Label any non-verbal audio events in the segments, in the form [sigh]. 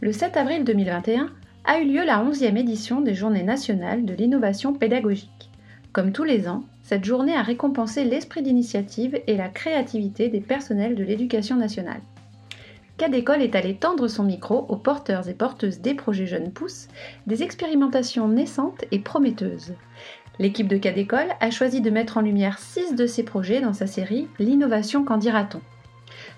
Le 7 avril 2021 a eu lieu la 11e édition des Journées nationales de l'innovation pédagogique. Comme tous les ans, cette journée a récompensé l'esprit d'initiative et la créativité des personnels de l'éducation nationale. Cadécole est allé tendre son micro aux porteurs et porteuses des projets Jeunes Pousses, des expérimentations naissantes et prometteuses. L'équipe de Cadécole a choisi de mettre en lumière six de ces projets dans sa série L'innovation qu'en dira-t-on?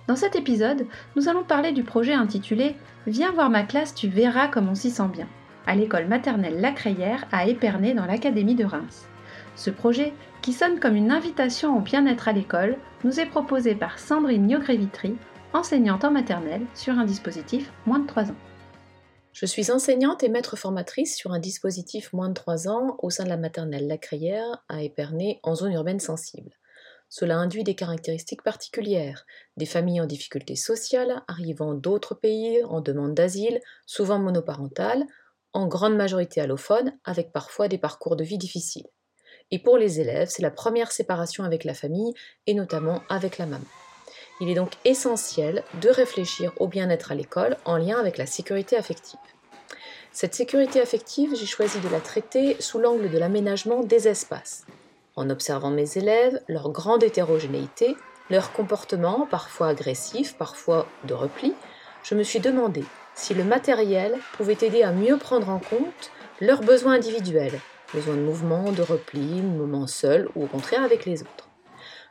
Dans cet épisode, nous allons parler du projet intitulé Viens voir ma classe, tu verras comme on s'y sent bien, à l'école maternelle La Crayère à Épernay dans l'Académie de Reims. Ce projet, qui sonne comme une invitation au bien-être à l'école, nous est proposé par Sandrine Niogré-Vitry, enseignante en maternelle sur un dispositif moins de 3 ans. Je suis enseignante et maître formatrice sur un dispositif moins de 3 ans au sein de la maternelle La Crayère à Épernay en zone urbaine sensible. Cela induit des caractéristiques particulières, des familles en difficulté sociale arrivant d'autres pays en demande d'asile, souvent monoparentales, en grande majorité allophones, avec parfois des parcours de vie difficiles. Et pour les élèves, c'est la première séparation avec la famille et notamment avec la maman. Il est donc essentiel de réfléchir au bien-être à l'école en lien avec la sécurité affective. Cette sécurité affective, j'ai choisi de la traiter sous l'angle de l'aménagement des espaces. En observant mes élèves, leur grande hétérogénéité, leur comportement, parfois agressif, parfois de repli, je me suis demandé si le matériel pouvait aider à mieux prendre en compte leurs besoins individuels, besoin de mouvement, de repli, moment seul ou au contraire avec les autres.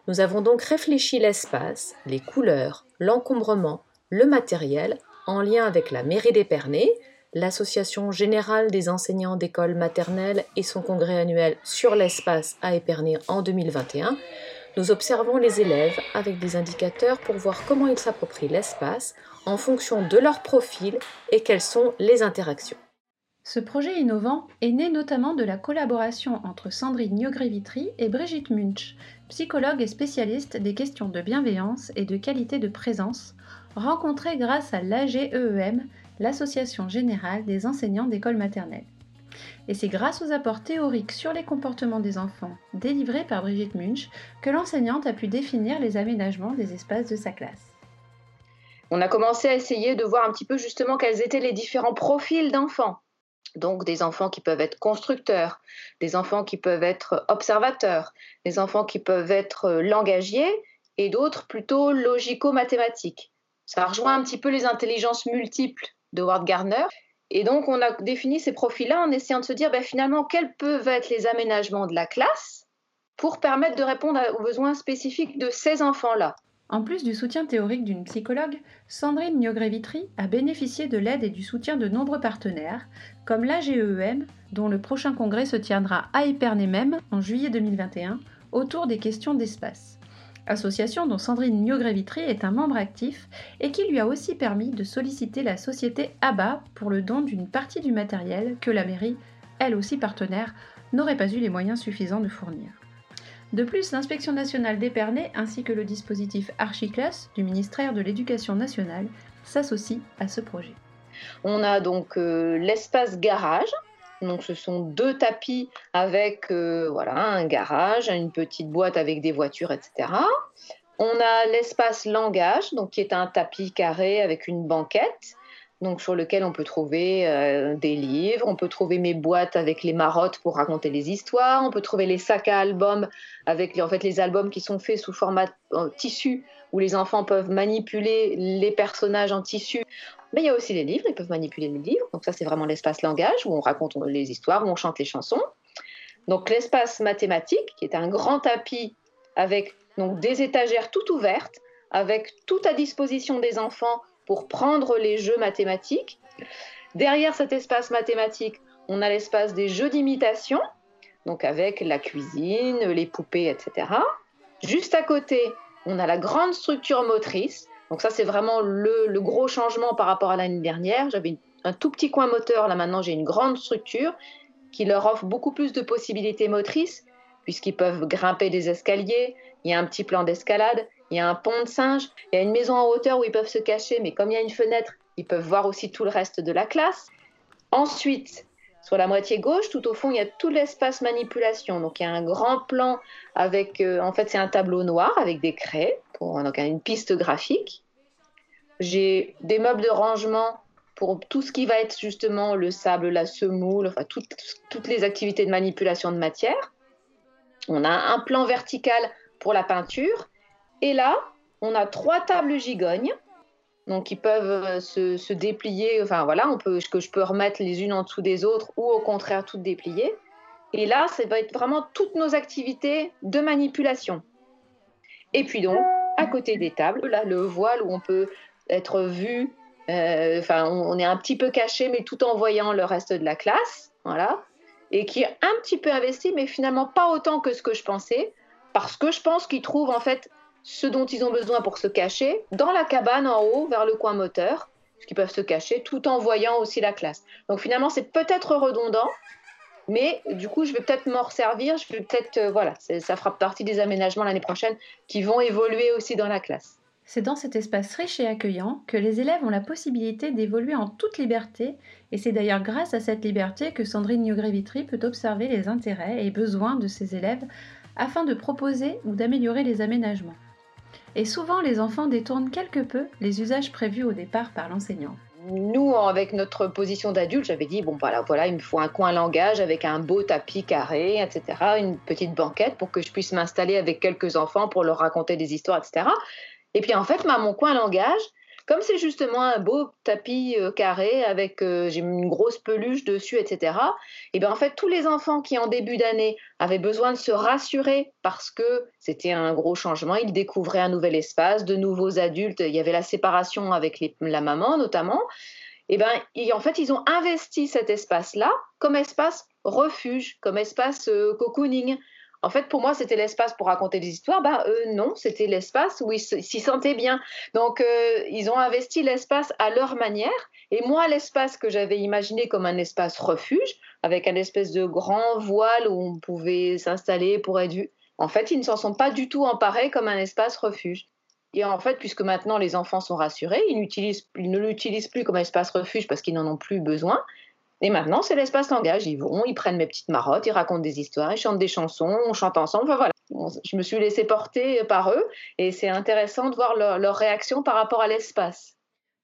Nous avons donc réfléchi l'espace, les couleurs, l'encombrement, le matériel en lien avec la mairie d'Épernay, l'Association générale des enseignants d'école maternelle et son congrès annuel sur l'espace à Épernay en 2021. Nous observons les élèves avec des indicateurs pour voir comment ils s'approprient l'espace en fonction de leur profil et quelles sont les interactions. Ce projet innovant est né notamment de la collaboration entre Sandrine Niogré-Vitry et Brigitte Munch, psychologue et spécialiste des questions de bienveillance et de qualité de présence, rencontrées grâce à l'AGEEM, l'Association générale des enseignants d'école maternelle. Et c'est grâce aux apports théoriques sur les comportements des enfants délivrés par Brigitte Munch que l'enseignante a pu définir les aménagements des espaces de sa classe. On a commencé à essayer de voir un petit peu justement quels étaient les différents profils d'enfants donc des enfants qui peuvent être constructeurs, des enfants qui peuvent être observateurs, des enfants qui peuvent être euh, langagiers et d'autres plutôt logico-mathématiques. Ça rejoint un petit peu les intelligences multiples de Ward Gardner. Et donc on a défini ces profils-là en essayant de se dire ben, finalement quels peuvent être les aménagements de la classe pour permettre de répondre aux besoins spécifiques de ces enfants-là. En plus du soutien théorique d'une psychologue, Sandrine Niogré-Vitry a bénéficié de l'aide et du soutien de nombreux partenaires, comme l'AGEEM, dont le prochain congrès se tiendra à Épernay même en juillet 2021, autour des questions d'espace. Association dont Sandrine Niogré-Vitry est un membre actif et qui lui a aussi permis de solliciter la société ABA pour le don d'une partie du matériel que la mairie, elle aussi partenaire, n'aurait pas eu les moyens suffisants de fournir. De plus, l'inspection nationale d'Épernay ainsi que le dispositif Archiclass du ministère de l'Éducation nationale s'associent à ce projet. On a donc euh, l'espace garage. Donc ce sont deux tapis avec euh, voilà, un garage, une petite boîte avec des voitures, etc. On a l'espace langage, donc qui est un tapis carré avec une banquette donc sur lequel on peut trouver euh, des livres, on peut trouver mes boîtes avec les marottes pour raconter les histoires, on peut trouver les sacs à albums avec en fait les albums qui sont faits sous format tissu où les enfants peuvent manipuler les personnages en tissu. Mais il y a aussi les livres, ils peuvent manipuler les livres. Donc ça c'est vraiment l'espace langage où on raconte les histoires, où on chante les chansons. Donc l'espace mathématique qui est un grand tapis avec donc des étagères toutes ouvertes avec tout à disposition des enfants pour prendre les jeux mathématiques. Derrière cet espace mathématique, on a l'espace des jeux d'imitation, donc avec la cuisine, les poupées, etc. Juste à côté, on a la grande structure motrice. Donc ça, c'est vraiment le, gros changement par rapport à l'année dernière. J'avais un tout petit coin moteur, là maintenant j'ai une grande structure qui leur offre beaucoup plus de possibilités motrices, puisqu'ils peuvent grimper des escaliers, il y a un petit plan d'escalade, il y a un pont de singe, il y a une maison en hauteur où ils peuvent se cacher, mais comme il y a une fenêtre, ils peuvent voir aussi tout le reste de la classe. Ensuite, Sur la moitié gauche, tout au fond, il y a tout l'espace manipulation. Donc il y a un grand plan avec, euh, en fait, c'est un tableau noir avec des craies, donc une piste graphique. J'ai des meubles de rangement pour tout ce qui va être justement le sable, la semoule, enfin toutes les activités de manipulation de matière. On a un plan vertical pour la peinture. Et là, on a trois tables gigognes donc ils peuvent euh, se, déplier, enfin voilà, on peut, que je peux remettre les unes en dessous des autres ou au contraire toutes dépliées. Et là, ça va être vraiment toutes nos activités de manipulation. Et puis donc, à côté des tables, là, le voile où on peut être vu, euh, enfin, on, est un petit peu caché, mais tout en voyant le reste de la classe, voilà, et qui est un petit peu investi, mais finalement pas autant que ce que je pensais, parce que je pense qu'ils trouvent en fait ce dont ils ont besoin pour se cacher dans la cabane en haut vers le coin moteur, qu'ils peuvent se cacher tout en voyant aussi la classe. Donc finalement, c'est peut-être redondant, mais du coup, je vais peut-être m'en resservir. Je vais peut-être, euh, voilà, ça fera partie des aménagements l'année prochaine qui vont évoluer aussi dans la classe. C'est dans cet espace riche et accueillant que les élèves ont la possibilité d'évoluer en toute liberté, et c'est d'ailleurs grâce à cette liberté que Sandrine Niogré-Vitry peut observer les intérêts et besoins de ses élèves afin de proposer ou d'améliorer les aménagements et souvent les enfants détournent quelque peu les usages prévus au départ par l'enseignant. Nous, avec notre position d'adulte, j'avais dit bon voilà, voilà, il me faut un coin langage avec un beau tapis carré, etc., une petite banquette pour que je puisse m'installer avec quelques enfants pour leur raconter des histoires, etc. Et puis en fait, mon coin langage, comme c'est justement un beau tapis euh, carré avec euh, une grosse peluche dessus, etc. Et bien en fait tous les enfants qui en début d'année avaient besoin de se rassurer parce que c'était un gros changement, ils découvraient un nouvel espace, de nouveaux adultes, il y avait la séparation avec la maman notamment. Et ben en fait ils ont investi cet espace-là comme espace refuge, comme espace euh, cocooning. En fait, pour moi, c'était l'espace pour raconter des histoires. Ben, eux, non, c'était l'espace où ils s'y sentaient bien. Donc, euh, ils ont investi l'espace à leur manière. Et moi, l'espace que j'avais imaginé comme un espace refuge, avec un espèce de grand voile où on pouvait s'installer pour être vu, en fait, ils ne s'en sont pas du tout emparés comme un espace refuge. Et en fait, puisque maintenant les enfants sont rassurés, ils, ils ne l'utilisent plus comme espace refuge parce qu'ils n'en ont plus besoin, et maintenant, c'est l'espace langage. Ils vont, ils prennent mes petites marottes, ils racontent des histoires, ils chantent des chansons, on chante ensemble. Enfin, voilà. Je me suis laissée porter par eux et c'est intéressant de voir leur, leur réaction par rapport à l'espace.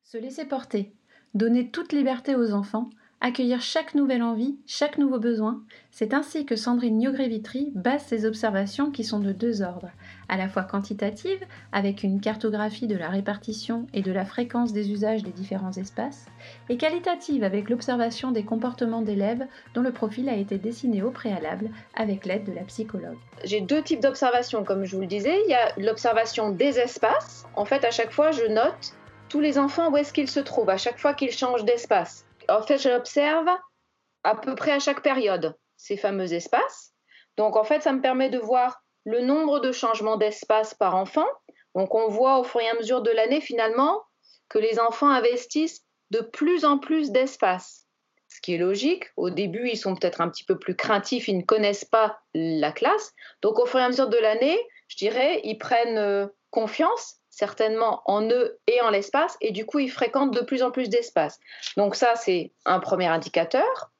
Se laisser porter, donner toute liberté aux enfants, accueillir chaque nouvelle envie, chaque nouveau besoin. C'est ainsi que Sandrine Niogré-Vitry base ses observations qui sont de deux ordres, à la fois quantitative, avec une cartographie de la répartition et de la fréquence des usages des différents espaces, et qualitative avec l'observation des comportements d'élèves dont le profil a été dessiné au préalable avec l'aide de la psychologue. J'ai deux types d'observations, comme je vous le disais. Il y a l'observation des espaces. En fait, à chaque fois, je note tous les enfants où est-ce qu'ils se trouvent, à chaque fois qu'ils changent d'espace en fait, j'observe à peu près à chaque période ces fameux espaces. Donc, en fait, ça me permet de voir le nombre de changements d'espace par enfant. Donc, on voit au fur et à mesure de l'année, finalement, que les enfants investissent de plus en plus d'espace. Ce qui est logique. Au début, ils sont peut-être un petit peu plus craintifs, ils ne connaissent pas la classe. Donc, au fur et à mesure de l'année, je dirais, ils prennent euh, confiance certainement en eux et en l'espace, et du coup, ils fréquentent de plus en plus d'espace. Donc ça, c'est un premier indicateur.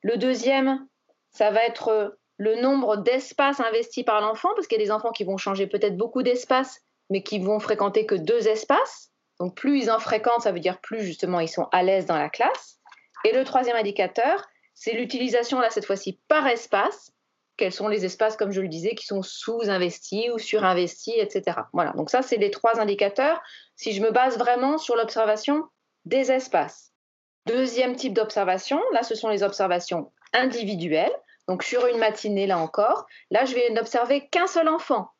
Le deuxième, ça va être le nombre d'espaces investis par l'enfant, parce qu'il y a des enfants qui vont changer peut-être beaucoup d'espace, mais qui vont fréquenter que deux espaces. Donc plus ils en fréquentent, ça veut dire plus justement ils sont à l'aise dans la classe. Et le troisième indicateur, c'est l'utilisation, là cette fois-ci, par espace, quels sont les espaces, comme je le disais, qui sont sous-investis ou surinvestis, etc. Voilà, donc ça, c'est les trois indicateurs. Si je me base vraiment sur l'observation des espaces. Deuxième type d'observation, là, ce sont les observations individuelles. Donc sur une matinée, là encore, là, je vais n'observer qu'un seul enfant.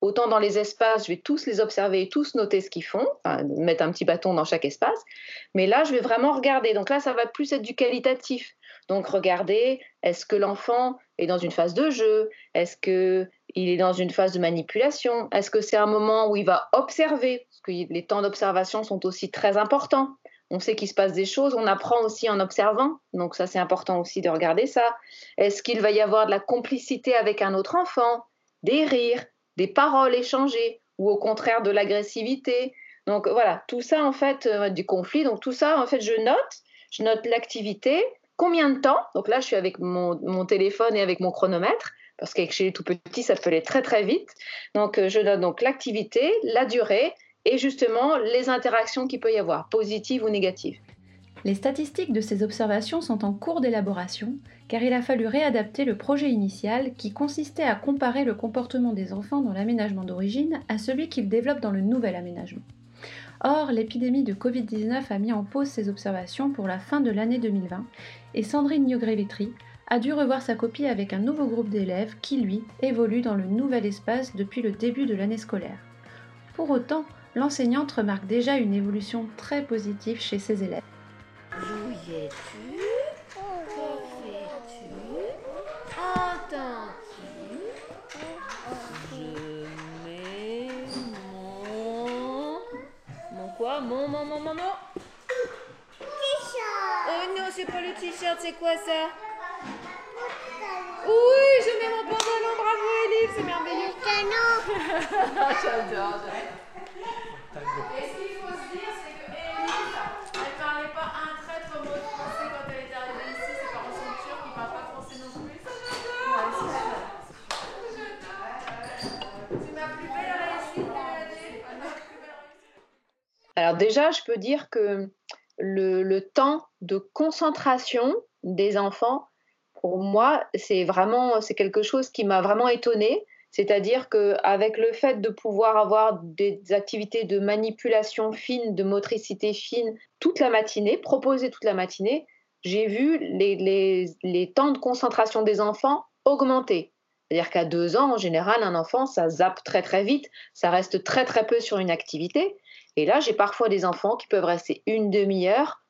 Autant dans les espaces, je vais tous les observer et tous noter ce qu'ils font, mettre un petit bâton dans chaque espace. Mais là, je vais vraiment regarder. Donc là, ça va plus être du qualitatif. Donc regardez, est-ce que l'enfant est dans une phase de jeu? Est-ce qu'il est dans une phase de manipulation? Est-ce que c'est un moment où il va observer? Parce que les temps d'observation sont aussi très importants. On sait qu'il se passe des choses, on apprend aussi en observant, donc ça c'est important aussi de regarder ça. Est-ce qu'il va y avoir de la complicité avec un autre enfant, des rires, des paroles échangées, ou au contraire de l'agressivité? Donc voilà, tout ça en fait, euh, du conflit, donc tout ça en fait je note, je note l'activité, combien de temps Donc là, je suis avec mon, téléphone et avec mon chronomètre, parce que chez les tout petits, ça peut aller très très vite. Donc euh, je donne donc l'activité, la durée et justement les interactions qu'il peut y avoir, positives ou négatives. Les statistiques de ces observations sont en cours d'élaboration, car il a fallu réadapter le projet initial qui consistait à comparer le comportement des enfants dans l'aménagement d'origine à celui qu'ils développent dans le nouvel aménagement. Or, l'épidémie de Covid-19 a mis en pause ces observations pour la fin de l'année 2020 et Sandrine Niogrevitri a dû revoir sa copie avec un nouveau groupe d'élèves qui, lui, évolue dans le nouvel espace depuis le début de l'année scolaire. Pour autant, l'enseignante remarque déjà une évolution très positive chez ses élèves. Mon, mon, mon, mon, mon. T-shirt. Oh non, c'est pas le t-shirt, c'est quoi ça? Oui, je mets mon pantalon, bravo Elif, c'est merveilleux. [laughs] J'adore. Et ce qu'il faut se dire, c'est que Elif, elle parlait pas un traître mot de français quand elle est arrivée ici. Ses parents sont turcs, ils parlent pas français non plus. C'est ma plus belle réussite de l'année. Alors déjà, je peux dire que le, temps de concentration des enfants, pour moi, c'est vraiment c'est quelque chose qui m'a vraiment étonnée. C'est-à-dire qu'avec le fait de pouvoir avoir des activités de manipulation fine, de motricité fine toute la matinée, proposer toute la matinée, j'ai vu les, les, temps de concentration des enfants augmenter. C'est-à-dire qu'à deux ans, en général, un enfant, ça zappe très très vite, ça reste très très peu sur une activité. Et là, j'ai parfois des enfants qui peuvent rester une demi-heure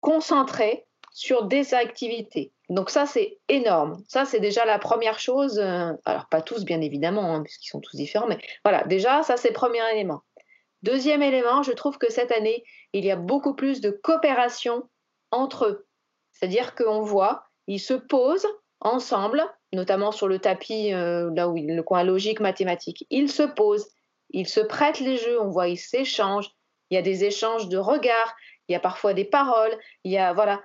concentrés sur des activités. Donc ça, c'est énorme. Ça, c'est déjà la première chose. Euh, alors, pas tous, bien évidemment, hein, puisqu'ils sont tous différents, mais voilà, déjà, ça, c'est le premier élément. Deuxième élément, je trouve que cette année, il y a beaucoup plus de coopération entre eux. C'est-à-dire qu'on voit, ils se posent ensemble, notamment sur le tapis, euh, là où le coin logique, mathématique. Ils se posent, ils se prêtent les jeux, on voit, ils s'échangent. Il y a des échanges de regards, il y a parfois des paroles. Il y a voilà,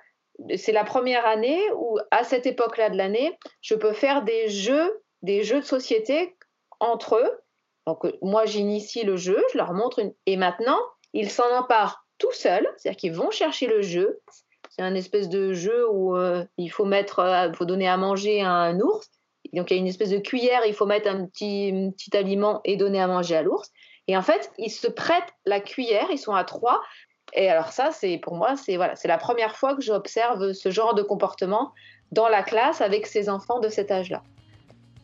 c'est la première année où, à cette époque-là de l'année, je peux faire des jeux, des jeux de société entre eux. Donc moi, j'initie le jeu, je leur montre une... et maintenant, ils s'en emparent tout seuls, c'est-à-dire qu'ils vont chercher le jeu. C'est un espèce de jeu où euh, il faut mettre, euh, faut donner à manger à un ours donc il y a une espèce de cuillère, il faut mettre un petit, petit aliment et donner à manger à l'ours. Et en fait, ils se prêtent la cuillère, ils sont à trois. Et alors ça, c'est pour moi, c'est voilà, c'est la première fois que j'observe ce genre de comportement dans la classe avec ces enfants de cet âge-là.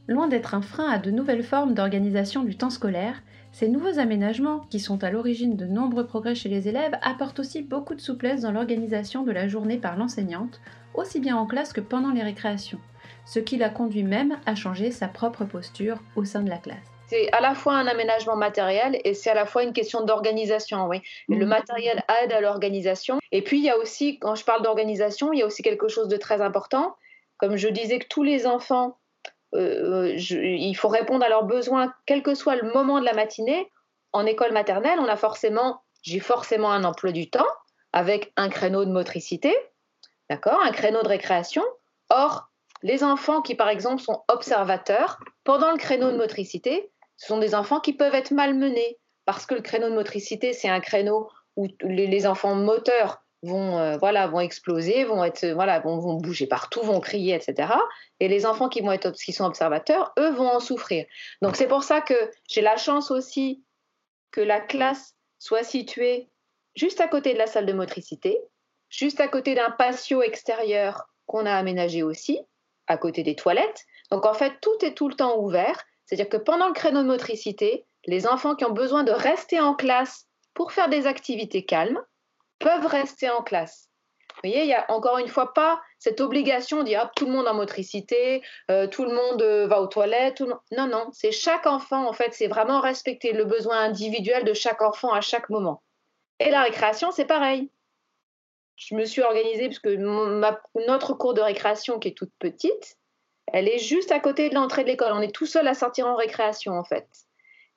Loin d'être un frein à de nouvelles formes d'organisation du temps scolaire, ces nouveaux aménagements, qui sont à l'origine de nombreux progrès chez les élèves, apportent aussi beaucoup de souplesse dans l'organisation de la journée par l'enseignante, aussi bien en classe que pendant les récréations ce qui l'a conduit même à changer sa propre posture au sein de la classe. C'est à la fois un aménagement matériel et c'est à la fois une question d'organisation, oui. Le mhm. matériel aide à l'organisation. Et puis, il y a aussi, quand je parle d'organisation, il y a aussi quelque chose de très important. Comme je disais que tous les enfants, euh, il faut répondre à leurs besoins, quel que soit le moment de la matinée. En école maternelle, on a forcément, j'ai forcément un emploi du temps avec un créneau de motricité, d'accord, un créneau de récréation. Or, les enfants qui, par exemple, sont observateurs, pendant le créneau de motricité, ce sont des enfants qui peuvent être malmenés, parce que le créneau de motricité, c'est un créneau où les, enfants moteurs vont, euh, voilà, vont exploser, vont, être, voilà, vont, bouger partout, vont crier, etc. Et les enfants qui, vont être, qui sont observateurs, eux, vont en souffrir. Donc c'est pour ça que j'ai la chance aussi que la classe soit située juste à côté de la salle de motricité, juste à côté d'un patio extérieur qu'on a aménagé aussi, à côté des toilettes. Donc en fait, tout est tout le temps ouvert. C'est-à-dire que pendant le créneau de motricité, les enfants qui ont besoin de rester en classe pour faire des activités calmes peuvent rester en classe. Vous voyez, il n'y a encore une fois pas cette obligation de dire tout le monde en motricité, euh, tout le monde euh, va aux toilettes. Non, non, c'est chaque enfant, en fait, c'est vraiment respecter le besoin individuel de chaque enfant à chaque moment. Et la récréation, c'est pareil je me suis organisée parce que notre cour de récréation, qui est toute petite, elle est juste à côté de l'entrée de l'école. On est tout seul à sortir en récréation, en fait.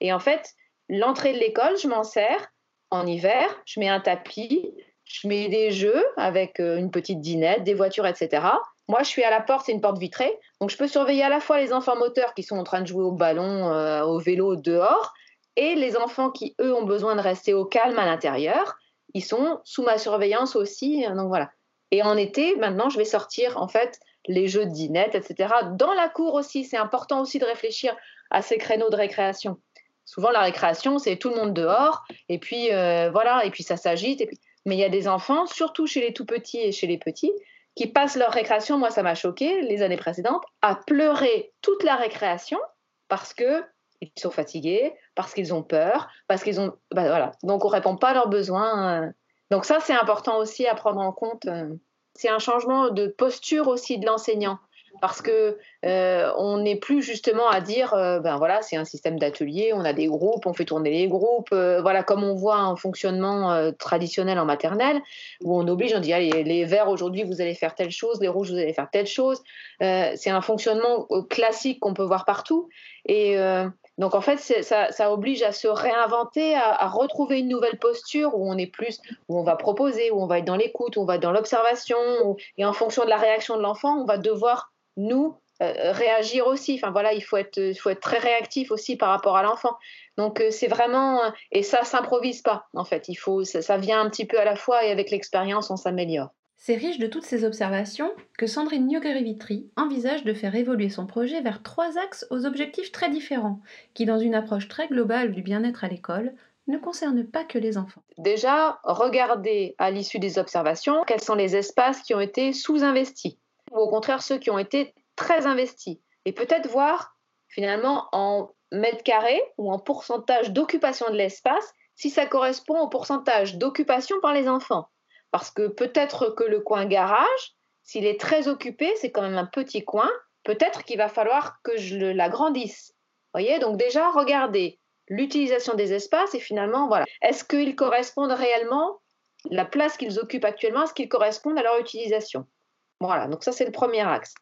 Et en fait, l'entrée de l'école, je m'en sers en hiver, je mets un tapis, je mets des jeux avec euh, une petite dinette, des voitures, etc. Moi, je suis à la porte, c'est une porte vitrée, donc je peux surveiller à la fois les enfants moteurs qui sont en train de jouer au ballon, euh, au vélo dehors, et les enfants qui, eux, ont besoin de rester au calme à l'intérieur. Ils sont sous ma surveillance aussi, donc voilà. Et en été, maintenant, je vais sortir en fait les jeux de dinette, etc. Dans la cour aussi, c'est important aussi de réfléchir à ces créneaux de récréation. Souvent, la récréation, c'est tout le monde dehors, et puis euh, voilà, et puis ça s'agite. Mais il y a des enfants, surtout chez les tout petits et chez les petits, qui passent leur récréation. Moi, ça m'a choqué les années précédentes, à pleurer toute la récréation parce que ils sont fatigués, parce qu'ils ont peur, parce qu'ils ont, bah, voilà. Donc on répond pas à leurs besoins. Euh. Donc ça, c'est important aussi à prendre en compte. Euh. C'est un changement de posture aussi de l'enseignant parce que euh, on n'est plus justement à dire euh, ben voilà c'est un système d'atelier on a des groupes on fait tourner les groupes euh, voilà comme on voit un fonctionnement traditionnel en maternelle où on oblige on dit allez, les verts aujourd'hui vous allez faire telle chose les rouges vous allez faire telle chose. C'est un fonctionnement classique qu'on peut voir partout. Et donc en fait, ça, ça, oblige à se réinventer, à, retrouver une nouvelle posture où on est plus, où on va proposer, où on va être dans l'écoute, où on va être dans l'observation, et en fonction de la réaction de l'enfant, on va devoir nous euh, réagir aussi. Enfin voilà, il faut être, il faut être très réactif aussi par rapport à l'enfant. Donc euh, c'est vraiment et ça s'improvise pas en fait. Il faut ça, ça, vient un petit peu à la fois et avec l'expérience on s'améliore. C'est riche de toutes ces observations que Sandrine Niogueri-Vitry envisage de faire évoluer son projet vers trois axes aux objectifs très différents, qui, dans une approche très globale du bien-être à l'école, ne concernent pas que les enfants. Déjà, regardez à l'issue des observations quels sont les espaces qui ont été sous-investis, ou au contraire ceux qui ont été très investis, et peut-être voir finalement en mètres carrés ou en pourcentage d'occupation de l'espace si ça correspond au pourcentage d'occupation par les enfants. Parce que peut-être que le coin garage, s'il est très occupé, c'est quand même un petit coin, peut-être qu'il va falloir que je l'agrandisse. Voyez, donc déjà, regardez l'utilisation des espaces et finalement, voilà. Est-ce qu'ils correspondent réellement, la place qu'ils occupent actuellement, est-ce qu'ils correspondent à leur utilisation? Voilà, donc ça c'est le premier axe.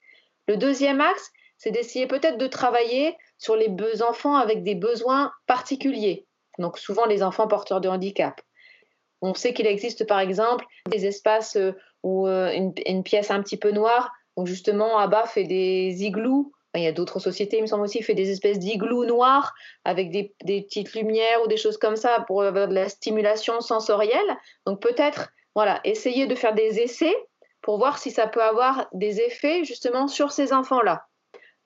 Le deuxième axe, c'est d'essayer peut-être de travailler sur les enfants avec des besoins particuliers. Donc souvent les enfants porteurs de handicap. On sait qu'il existe par exemple des espaces euh, où euh, une, pièce un petit peu noire, où justement Abba fait des igloos. il y a d'autres sociétés, il me semble aussi, fait des espèces d'iglous noirs avec des, petites lumières ou des choses comme ça pour avoir de la stimulation sensorielle. Donc peut-être, voilà, essayer de faire des essais pour voir si ça peut avoir des effets justement sur ces enfants-là.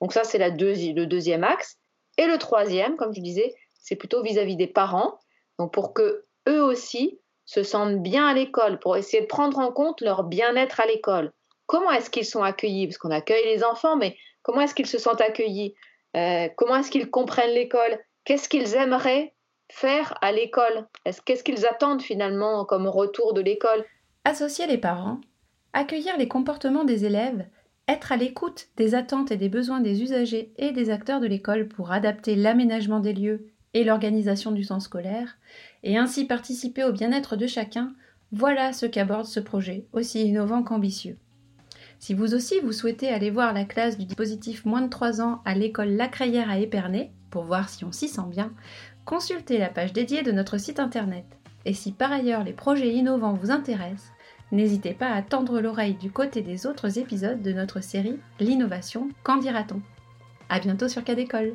Donc ça, c'est le deuxième axe. Et le troisième, comme je disais, c'est plutôt vis-à-vis -vis des parents. Donc pour que eux aussi se sentent bien à l'école, pour essayer de prendre en compte leur bien-être à l'école. Comment est-ce qu'ils sont accueillis? Parce qu'on accueille les enfants, mais comment est-ce qu'ils se sentent accueillis? Euh, Comment est-ce qu'ils comprennent l'école? Qu'est-ce qu'ils aimeraient faire à l'école? Qu'est-ce qu'ils attendent finalement comme retour de l'école? Associer les parents, accueillir les comportements des élèves, être à l'écoute des attentes et des besoins des usagers et des acteurs de l'école pour adapter l'aménagement des lieux et l'organisation du temps scolaire, et ainsi participer au bien-être de chacun, voilà ce qu'aborde ce projet, aussi innovant qu'ambitieux. Si vous aussi vous souhaitez aller voir la classe du dispositif moins de 3 ans à l'école La Crayère à Épernay, pour voir si on s'y sent bien, consultez la page dédiée de notre site internet. Et si par ailleurs les projets innovants vous intéressent, n'hésitez pas à tendre l'oreille du côté des autres épisodes de notre série L'innovation, qu'en dira-t-on? À bientôt sur Cadécole